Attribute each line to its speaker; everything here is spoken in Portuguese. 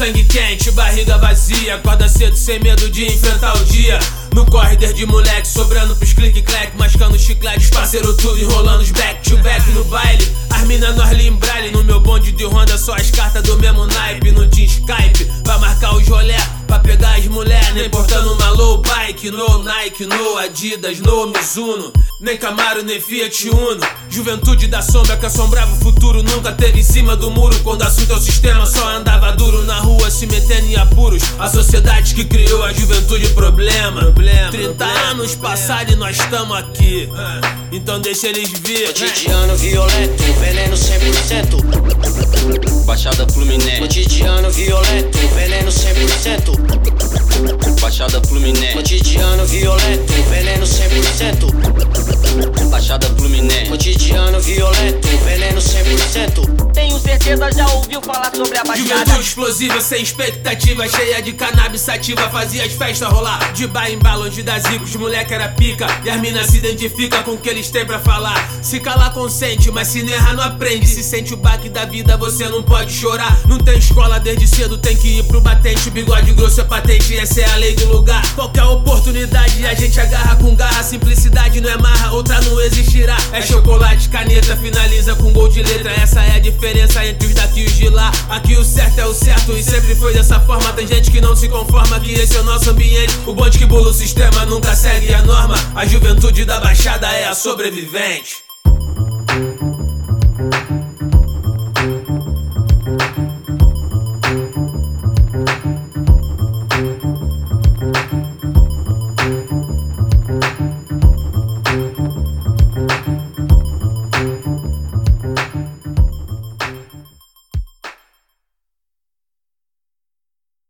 Speaker 1: sangue quente, barriga vazia. Acorda cedo sem medo de enfrentar o dia. No corridor de moleque, sobrando pros clique-clack, mascando chicletes, parceiro tudo enrolando os back to back no baile. As mina nós limbrale, no meu bonde de Honda, só as cartas do mesmo naipe. Não tinha Skype, pra marcar os rolé, pra pegar as mulher, nem portando uma low bike, no Nike, no Adidas, no Mizuno. Nem Camaro, nem Fiat Uno. Juventude da sombra que assombrava o futuro. Nunca teve em cima do muro. Quando assunto é o sistema, só andava se metendo em apuros. A sociedade que criou a juventude, problema. problema 30 problema, anos passaram e nós estamos aqui. Então deixa eles vir.
Speaker 2: Cotidiano violento, veneno 100%.
Speaker 3: Baixada Fluminense.
Speaker 2: Cotidiano violento, veneno 100%.
Speaker 3: Baixada Fluminense.
Speaker 2: Cotidiano violento, veneno 100%.
Speaker 3: Baixada Fluminense.
Speaker 2: Cotidiano violento, veneno 100%.
Speaker 4: Tenho certeza já ouviu falar sobre a baixada.
Speaker 1: Juventude explosiva, sem expectativa, cheia de cannabis sativa, fazia as festas rolar. De bar em bar, longe das ricos, moleque era pica. E as minas se identifica com o que eles têm pra falar. Se calar, consente, mas se não errar, não aprende. Se sente o baque da vida, você não pode chorar. Não tem escola desde cedo, tem que ir pro batente. Bigode grosso é patente, essa é a lei do lugar. Qualquer oportunidade a gente agarra com garra. Simplicidade não é marra, outra não existirá. É chocolate, caneta, finaliza com gol de letra. Essa é a diferença entre os daqui e os de lá. Aqui o certo é o certo e sempre foi dessa forma. Tem gente que não se conforma que esse é o nosso ambiente. O bonde que bula o sistema nunca segue a norma. A juventude da baixada é a sobrevivente.